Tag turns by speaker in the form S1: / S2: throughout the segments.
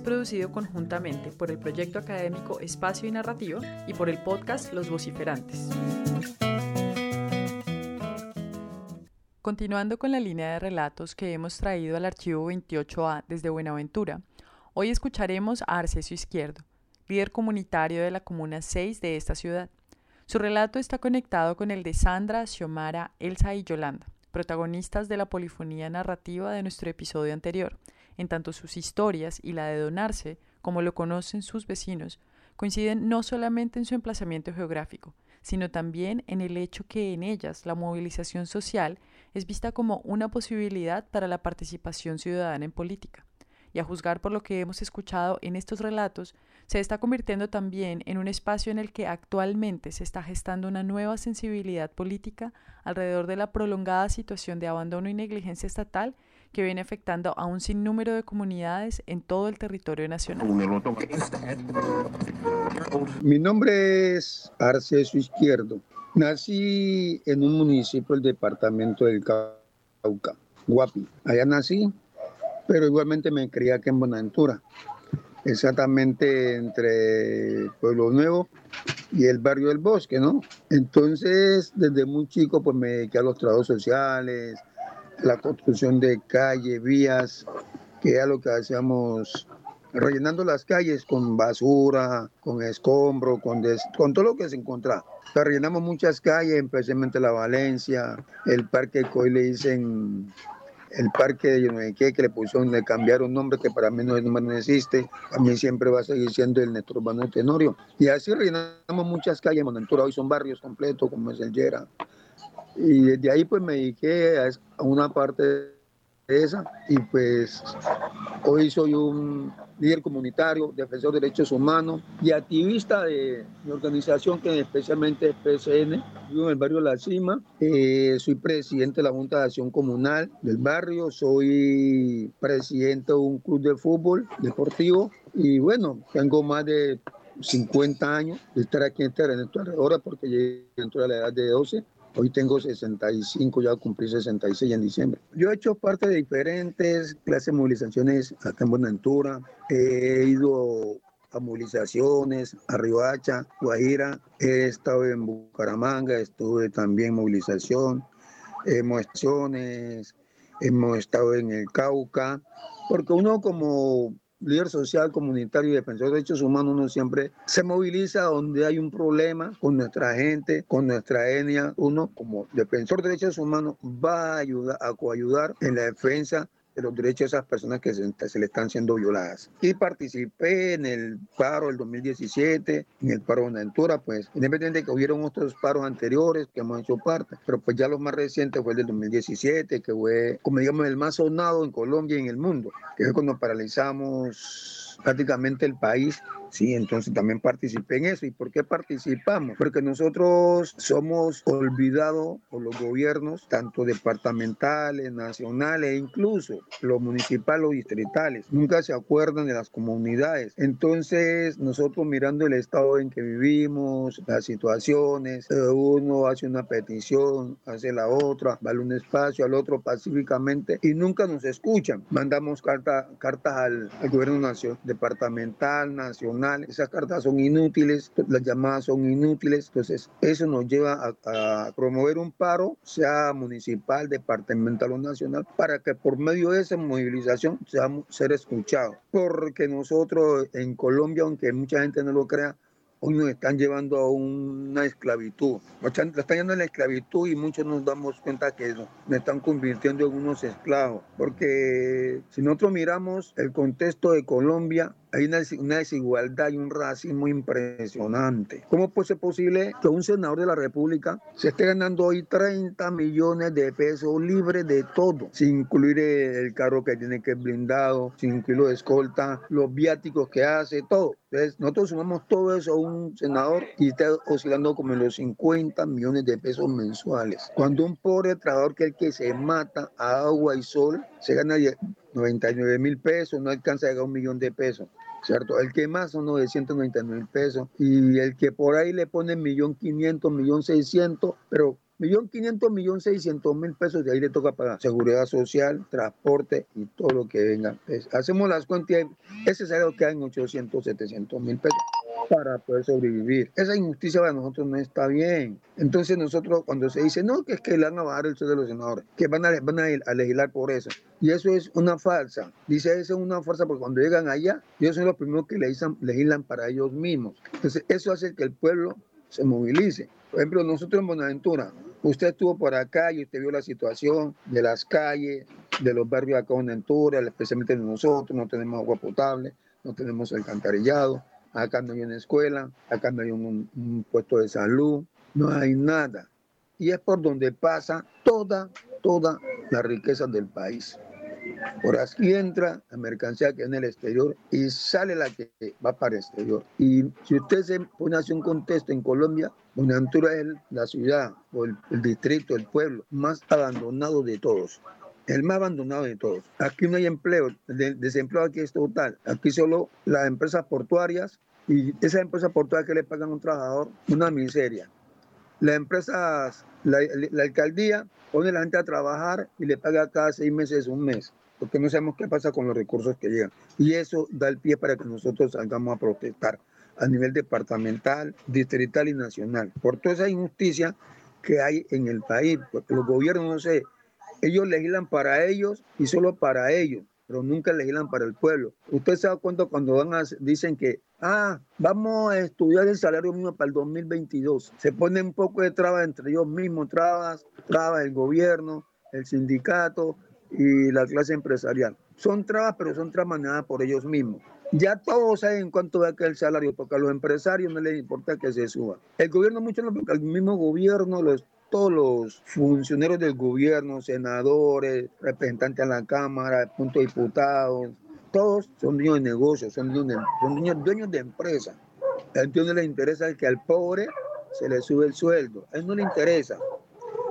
S1: producido conjuntamente por el proyecto académico Espacio y Narrativa y por el podcast Los Vociferantes. Continuando con la línea de relatos que hemos traído al archivo 28A desde Buenaventura, hoy escucharemos a Arcesio Izquierdo, líder comunitario de la Comuna 6 de esta ciudad. Su relato está conectado con el de Sandra, Xiomara, Elsa y Yolanda, protagonistas de la polifonía narrativa de nuestro episodio anterior, en tanto sus historias y la de Donarse, como lo conocen sus vecinos, coinciden no solamente en su emplazamiento geográfico, sino también en el hecho que en ellas la movilización social es vista como una posibilidad para la participación ciudadana en política. Y a juzgar por lo que hemos escuchado en estos relatos, se está convirtiendo también en un espacio en el que actualmente se está gestando una nueva sensibilidad política alrededor de la prolongada situación de abandono y negligencia estatal que viene afectando a un sinnúmero de comunidades en todo el territorio nacional.
S2: Mi nombre es Arceso Izquierdo. Nací en un municipio del departamento del Cauca, Guapi. Allá nací, pero igualmente me crié aquí en Buenaventura, exactamente entre Pueblo Nuevo y el barrio del Bosque, ¿no? Entonces, desde muy chico, pues me dediqué a los trabajos sociales, la construcción de calles, vías, que era lo que hacíamos rellenando las calles con basura, con escombro, con, con todo lo que se encontraba. rellenamos muchas calles, especialmente la Valencia, el parque que hoy le dicen el parque de Yoneque, que le pusieron, le cambiaron nombre que para mí no, no existe, mí siempre va a seguir siendo el Néstor Urbano Tenorio. Y así rellenamos muchas calles, Montentura hoy son barrios completos, como es el Yera, y desde ahí pues me dediqué a una parte de esa. Y pues hoy soy un líder comunitario, defensor de derechos humanos y activista de mi organización que especialmente es PCN. Vivo en el barrio La Cima, eh, soy presidente de la Junta de Acción Comunal del barrio, soy presidente de un club de fútbol deportivo. Y bueno, tengo más de 50 años de estar aquí en Terreneto ahora porque llegué dentro de la edad de 12 Hoy tengo 65, ya cumplí 66 en diciembre. Yo he hecho parte de diferentes clases de movilizaciones acá en Buenaventura. He ido a movilizaciones, a Riohacha, Guajira. He estado en Bucaramanga, estuve también en movilización, hemos hemos estado en el Cauca, porque uno como líder social, comunitario y defensor de derechos humanos, uno siempre se moviliza donde hay un problema con nuestra gente, con nuestra etnia. Uno, como defensor de derechos humanos, va a ayudar, a coayudar en la defensa de los derechos de esas personas que se, le están siendo violadas. Y participé en el paro del 2017, en el paro de Ventura, pues independientemente de que hubieron otros paros anteriores que hemos hecho parte, pero pues ya los más recientes fue el del 2017, que fue, como digamos, el más sonado en Colombia y en el mundo, que fue cuando paralizamos prácticamente el país Sí, entonces también participé en eso. ¿Y por qué participamos? Porque nosotros somos olvidados por los gobiernos, tanto departamentales, nacionales e incluso los municipales o distritales. Nunca se acuerdan de las comunidades. Entonces, nosotros mirando el estado en que vivimos, las situaciones, eh, uno hace una petición, hace la otra, vale un espacio al otro pacíficamente y nunca nos escuchan. Mandamos carta, cartas al, al gobierno nacional, departamental, nacional esas cartas son inútiles, las llamadas son inútiles, entonces eso nos lleva a, promover un paro, sea municipal, departamental o nacional, para que por medio de esa movilización seamos ser escuchados. Porque nosotros en Colombia, aunque mucha gente no lo crea, hoy nos están llevando a una esclavitud. Nos están, llevando a la esclavitud y muchos nos damos cuenta que nos están convirtiendo en unos esclavos. Porque si nosotros miramos el contexto de Colombia, hay una, desigualdad y un racismo impresionante. ¿Cómo puede ser posible que un senador de la República se esté ganando hoy 30 millones de pesos libre de todo, sin incluir el carro que tiene que blindado, sin incluir de escolta, los viáticos que hace, todo? Entonces, nosotros sumamos todo eso a un senador y está oscilando como en los 50 millones de pesos mensuales. Cuando un pobre trabajador que el que se mata a agua y sol se gana 99 mil pesos, no alcanza a llegar a un millón de pesos. ¿cierto? El que más son 999 mil pesos y el que por ahí le pone millón quinientos, millón seiscientos, pero millón quinientos, millón seiscientos mil pesos, de ahí le toca pagar seguridad social, transporte y todo lo que venga. hacemos las cuentas, ese salario queda en 800, 700 mil pesos para poder sobrevivir. Esa injusticia para nosotros no está bien. Entonces nosotros cuando se dice, no, que es que le van a bajar el sueldo de los senadores, que van a, van a, legislar por eso. Y eso es una falsa. Dice, eso es una falsa porque cuando llegan allá, ellos son los primeros que legislan, legislan para ellos mismos. Entonces eso hace que el pueblo se movilice. Por ejemplo, nosotros en Buenaventura, usted estuvo por acá y usted vio la situación de las calles, de los barrios acá en Buenaventura, especialmente de nosotros, no tenemos agua potable, no tenemos alcantarillado, acá no hay una escuela, acá no hay un, puesto de salud, no hay nada. Y es por donde pasa toda, toda la riqueza del país. Por aquí entra la mercancía que en el exterior y sale la que va para el exterior. Y si usted se pone así un contexto en Colombia, Buenaventura es la ciudad o el, distrito, el pueblo más abandonado de todos el más abandonado de todos. Aquí no hay empleo, el desempleo aquí es total. Aquí solo las empresas portuarias y esas empresas portuarias que le pagan a un trabajador, una miseria. Las empresas, la, alcaldía pone a la gente a trabajar y le paga cada seis meses un mes, porque no sabemos qué pasa con los recursos que llegan. Y eso da el pie para que nosotros salgamos a protestar a nivel departamental, distrital y nacional, por toda esa injusticia que hay en el país, porque los gobiernos, no sé, ellos legislan para ellos y solo para ellos, pero nunca legislan para el pueblo. Usted se da cuenta cuando van a, dicen que, ah, vamos a estudiar el salario mínimo para el 2022. Se ponen un poco de trabas entre ellos mismos, trabas, trabas el gobierno, el sindicato y la clase empresarial. Son trabas, pero son trabas manejadas por ellos mismos. Ya todos saben cuánto va a caer el salario, porque a los empresarios no les importa que se suba. El gobierno mucho no, porque el mismo gobierno los todos los funcionarios del gobierno, senadores, representantes a la Cámara, puntos diputados, todos son dueños de negocios, son dueños de, son dueños, de empresas. A ellos no les interesa que al pobre se le sube el sueldo, a él no le interesa.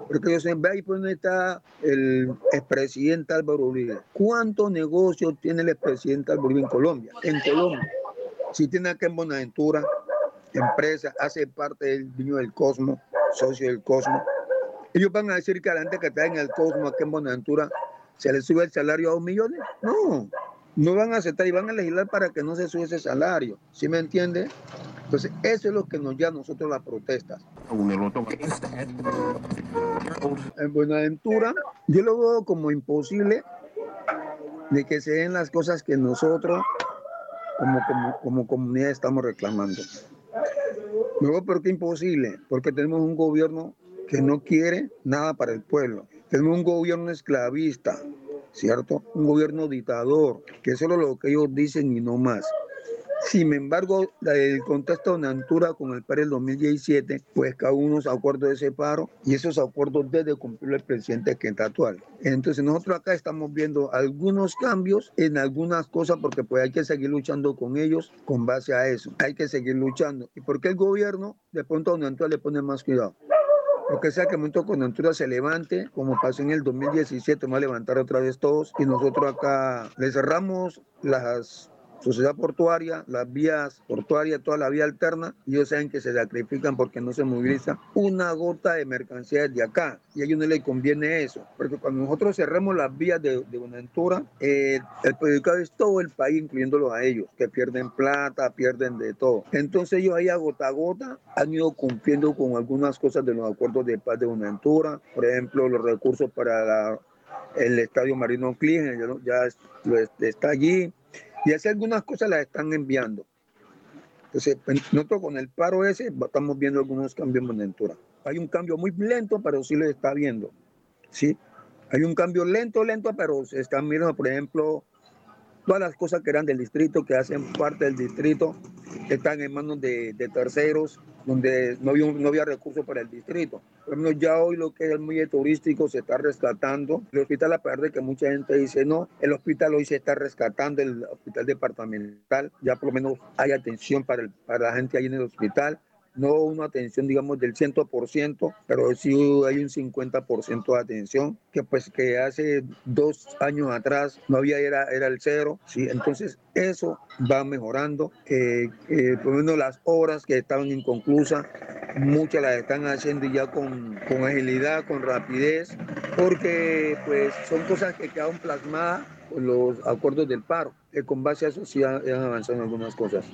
S2: Porque ellos ven, ve ahí por donde está el expresidente Álvaro Uribe. ¿Cuántos negocios tiene el expresidente Álvaro Uribe en Colombia? En Colombia. Si tiene acá en Buenaventura, empresa, hace parte del dueño del Cosmo, socio del Cosmo. Ellos van a decir que a la gente que está en el Cosmo, aquí en Buenaventura, se le sube el salario a dos millones. No, no van a aceptar y van a legislar para que no se suba ese salario. ¿Sí me entiende? Entonces, eso es lo que nos lleva a nosotros las protestas. En Buenaventura, yo lo veo como imposible de que se den las cosas que nosotros como, como, como comunidad estamos reclamando. Luego, ¿por qué imposible? Porque tenemos un gobierno que no quiere nada para el pueblo. Tenemos un gobierno esclavista, ¿cierto? Un gobierno dictador, que es solo lo que ellos dicen y no más. Sin embargo, el contexto de Nantura con el PAR del 2017, pues cada unos acuerdos de ese paro y esos acuerdos debe cumplir el presidente que está actual. Entonces nosotros acá estamos viendo algunos cambios en algunas cosas porque pues hay que seguir luchando con ellos con base a eso. Hay que seguir luchando. ¿Y por qué el gobierno de pronto a Nantura le pone más cuidado? Porque sea que el momento con Nantura se levante, como pasó en el 2017, va a levantar otra vez todos y nosotros acá le cerramos las sociedad portuaria, las vías portuarias, toda la vía alterna, ellos saben que se sacrifican porque no se moviliza una gota de mercancía de acá y a ellos no les conviene eso, porque cuando nosotros cerremos las vías de, de eh, el perjudicado es todo el país, incluyéndolos a ellos, que pierden plata, pierden de todo. Entonces ellos ahí a gota a gota han ido cumpliendo con algunas cosas de los acuerdos de paz de Buenaventura, por ejemplo, los recursos para el estadio Marino ya, ya está allí, y hace algunas cosas las están enviando. Entonces, pues, nosotros con el paro ese estamos viendo algunos cambios en Buenaventura. Hay un cambio muy lento, pero sí lo está viendo. ¿sí? Hay un cambio lento, lento, pero se están viendo, por ejemplo, todas las cosas que eran del distrito, que hacen parte del distrito, están en manos de, de terceros, donde no había, no había recursos para el distrito. Por ejemplo, ya hoy lo que es el muelle turístico se está rescatando. El hospital, a pesar de que mucha gente dice no, el hospital hoy se está rescatando, el hospital departamental, ya por lo menos hay atención para, el, para la gente ahí en el hospital no una atención, digamos, del 100%, pero sí hay un 50% de atención, que pues que hace dos años atrás no había, era, era el cero, ¿sí? Entonces eso va mejorando, eh, eh, por lo menos las horas que estaban inconclusas, muchas las están haciendo ya con, con agilidad, con rapidez, porque pues son cosas que quedan plasmadas los acuerdos del paro, con base a eso sí han, han avanzado en algunas cosas.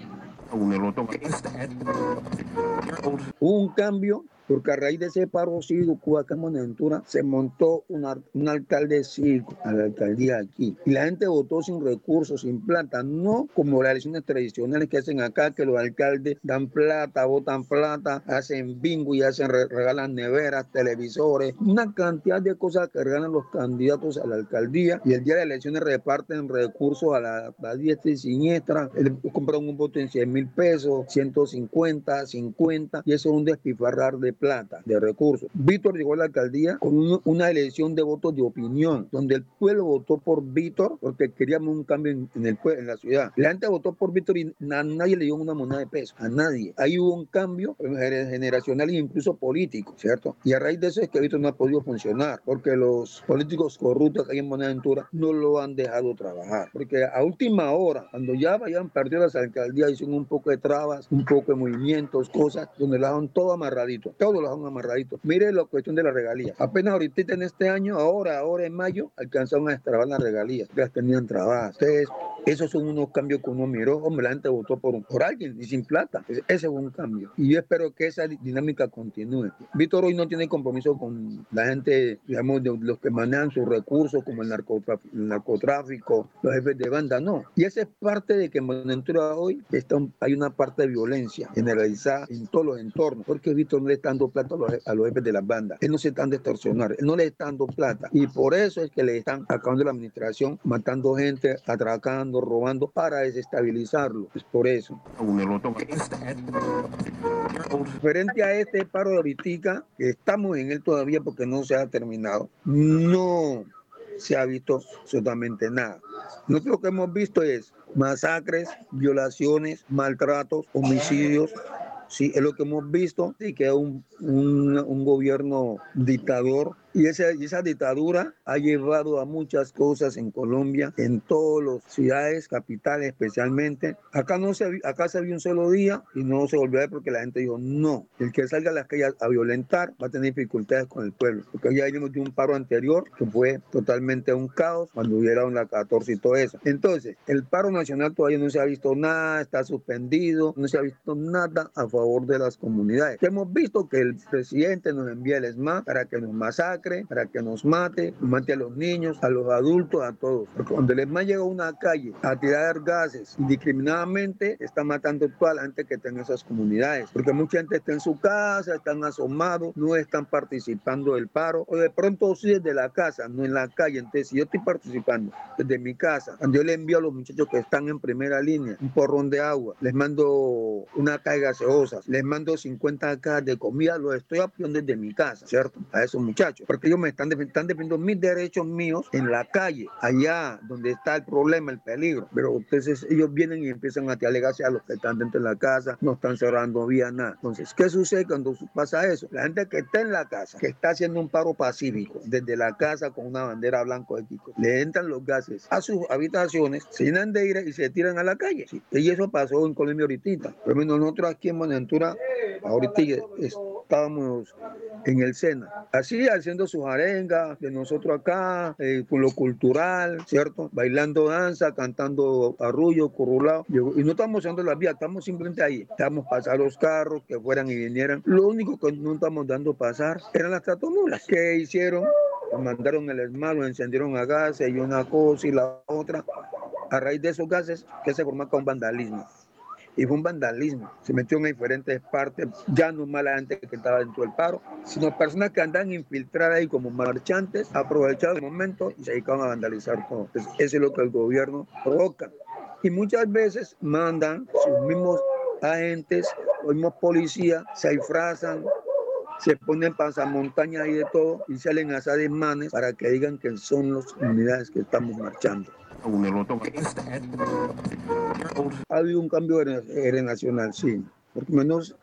S2: Un cambio porque a raíz de ese paro cívico acá en Buenaventura se montó una, un alcalde cívico a la alcaldía aquí. Y la gente votó sin recursos, sin plata, no como las elecciones tradicionales que hacen acá, que los alcaldes dan plata, votan plata, hacen bingo y hacen regalan neveras, televisores, una cantidad de cosas que regalan los candidatos a la alcaldía. Y el día de las elecciones reparten recursos a la, a diestra y siniestra, compran un voto en 100 mil pesos, 150, 50 y eso es un despifarrar de plata, de recursos. Víctor llegó a la alcaldía con una elección de votos de opinión, donde el pueblo votó por Víctor porque queríamos un cambio en, el en la ciudad. La gente votó por Víctor y nadie le dio una moneda de peso, a nadie. Ahí hubo un cambio generacional e incluso político, ¿cierto? Y a raíz de eso es que Víctor no ha podido funcionar, porque los políticos corruptos que hay en Buenaventura no lo han dejado trabajar. Porque a última hora, cuando ya vayan perdido las alcaldías, hicieron un poco de trabas, un poco de movimientos, cosas, donde lo han todo amarradito todos los han amarradito. Mire la cuestión de la regalía. Apenas ahorita en este año, ahora, ahora en mayo, alcanzaron a destrabar las regalías. Las tenían trabadas. Ustedes esos son unos cambios que uno miró. Hombre, la gente votó por, por alguien y sin plata. Ese fue un cambio. Y yo espero que esa dinámica continúe. Víctor hoy no tiene compromiso con la gente, digamos, de los que manejan sus recursos, como el narcotráfico, el narcotráfico los jefes de banda, no. Y esa es parte de que en Buenaventura hoy está hay una parte de violencia generalizada en todos los entornos, porque Víctor no le está dando plata a los, jefes de las bandas. Él no se están extorsionar, él no le está dando plata. Y por eso es que le están acabando la administración, matando gente, atracando robando para desestabilizarlo. Es por eso. Frente a este paro de ahorita, que estamos en él todavía porque no se ha terminado, no se ha visto absolutamente nada. Nosotros lo que hemos visto es masacres, violaciones, maltratos, homicidios, Sí, es lo que hemos visto y que es un, un, un gobierno dictador y esa, esa dictadura ha llevado a muchas cosas en Colombia, en todas las ciudades, capitales especialmente. Acá, no se, acá se vio un solo día y no se volvió a ver porque la gente dijo, no, el que salga a las calles a violentar va a tener dificultades con el pueblo. Porque ya venimos de un paro anterior que fue totalmente un caos cuando hubieron la 14 y todo eso. Entonces, el paro nacional todavía no se ha visto nada, está suspendido, no se ha visto nada a favor de las comunidades. Hemos visto que el presidente nos envía el ESMA para que nos masacre para que nos mate, mate a los niños, a los adultos, a todos. Porque cuando el ESMA llega a una calle a tirar gases indiscriminadamente, está matando toda la gente que está en esas comunidades. Porque mucha gente está en su casa, están asomados, no están participando del paro, o de pronto sí desde la casa, no en la calle. Entonces, si yo estoy participando desde mi casa, cuando yo le envío a los muchachos que están en primera línea un porrón de agua, les mando una caja gaseosas, les mando 50 cajas de comida, los estoy apoyando desde mi casa, ¿cierto? A esos muchachos porque ellos me están, defendiendo mis derechos míos en la calle, allá donde está el problema, el peligro. Pero entonces ellos vienen y empiezan a alegarse a los que están dentro de la casa, no están cerrando vía nada. Entonces, ¿qué sucede cuando pasa eso? La gente que está en la casa, que está haciendo un paro pacífico, desde la casa con una bandera blanco de Kiko, le entran los gases a sus habitaciones, se llenan de ira y se tiran a la calle. Y eso pasó en Colombia ahorita. Pero nosotros aquí en Buenaventura, ahorita estábamos en el SENA, así haciendo sus arengas de nosotros acá, eh, lo cultural, ¿cierto? Bailando danza, cantando arrullo, currulado. Y no estamos usando las vías, estamos simplemente ahí. Estamos pasar los carros que fueran y vinieran. Lo único que no estamos dando pasar eran las tratomulas. que hicieron? Mandaron el esmalte, encendieron a gases y una cosa y la otra. A raíz de esos gases, que se forma con vandalismo y fue un vandalismo. Se metió en diferentes partes, ya no mala gente que estaba dentro del paro, sino personas que andan infiltradas ahí como marchantes, aprovecharon el momento y se dedicaban a vandalizar todo. eso es lo que el gobierno provoca. Y muchas veces mandan sus mismos agentes, los mismos policías se disfrazan, se ponen pasamontañas y de todo y salen a hacer desmanes para que digan que son las unidades que estamos marchando. Ha habido un cambio generacional, sí, porque menos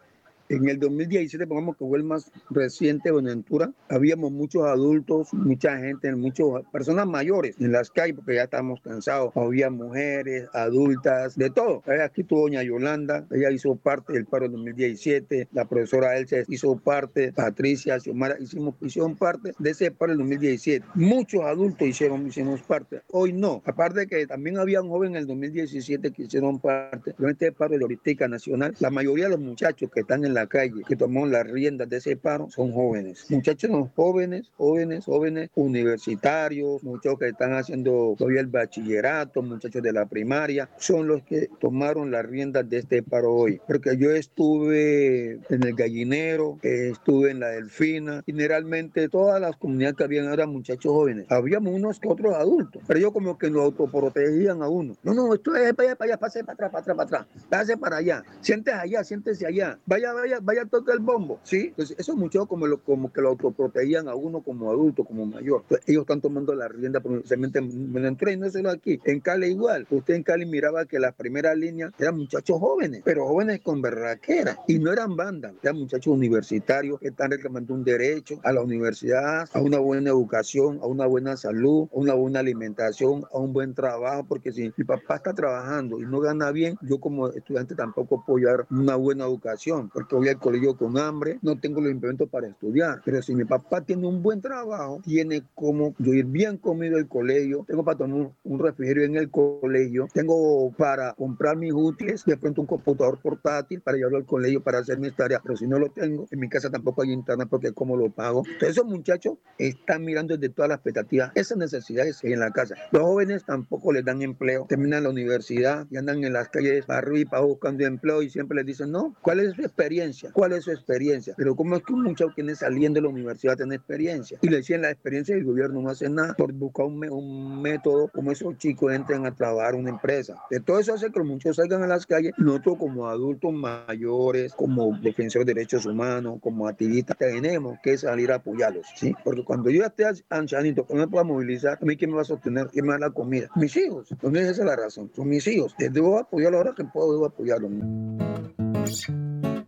S2: en el 2017, pongamos que fue el más reciente Buenaventura, habíamos muchos adultos, mucha gente, muchas personas mayores en las calles, porque ya estábamos cansados. Había mujeres, adultas, de todo. Aquí tuvo doña Yolanda, ella hizo parte del paro del 2017, la profesora Elsa hizo parte, Patricia, Xiomara, hicimos, hicieron parte de ese paro del 2017. Muchos adultos hicieron, hicimos parte. Hoy no. Aparte de que también había un joven en el 2017 que hicieron parte de este paro de la Nacional. La mayoría de los muchachos que están en la calle, que tomó las riendas de ese paro, son jóvenes. Muchachos jóvenes, jóvenes, jóvenes universitarios, muchachos que están haciendo todavía el bachillerato, muchachos de la primaria, son los que tomaron las riendas de este paro hoy. Porque yo estuve en el gallinero, estuve en la delfina, generalmente todas las comunidades que habían eran muchachos jóvenes. Habíamos unos que otros adultos, pero ellos como que nos autoprotegían a uno. No, no, esto es para allá, para allá, pase para atrás, para atrás, para atrás, pase para allá, siéntese allá, siéntese allá, vaya, vaya, vaya a tocar el bombo, ¿sí? Entonces, eso mucho como, lo, como que lo autoprotegían a uno como adulto, como mayor. ellos están tomando la rienda, precisamente me entré y no solo aquí. En Cali igual. Usted en Cali miraba que las primeras líneas eran muchachos jóvenes, pero jóvenes con berraquera. Y no eran bandas, eran muchachos universitarios que están reclamando un derecho a la universidad, a una buena educación, a una buena salud, a una buena alimentación, a un buen trabajo, porque si mi papá está trabajando y no gana bien, yo como estudiante tampoco apoyar una buena educación, porque voy al colegio con hambre, no tengo los implementos para estudiar. Pero si mi papá tiene un buen trabajo, tiene como yo ir bien comido al colegio, tengo para tomar un refrigerio en el colegio, tengo para comprar mis útiles, de pronto un computador portátil para llevarlo al colegio para hacer mis tareas. Pero si no lo tengo, en mi casa tampoco hay internet porque cómo lo pago. Entonces esos muchachos están mirando desde todas las expectativas esas necesidades en la casa. Los jóvenes tampoco les dan empleo, terminan la universidad y andan en las calles para arriba buscando empleo y siempre les dicen, no, ¿cuál es su experiencia? Cuál es su experiencia. Pero ¿cómo es que un muchacho que saliendo de la universidad tiene experiencia? Y le decían la experiencia del gobierno no hace nada por buscar un, método como esos chicos entran a trabajar una empresa. De todo eso hace que los muchachos salgan a las calles. Nosotros como adultos mayores, como defensores de derechos humanos, como activistas, tenemos que salir a apoyarlos. ¿sí? Porque cuando yo esté ancianito, que no me pueda movilizar, a mí quién me va a sostener, quién me va a dar la comida. Mis hijos. Entonces esa es la razón. Son mis hijos. Debo apoyarlos ahora que puedo, debo apoyarlos.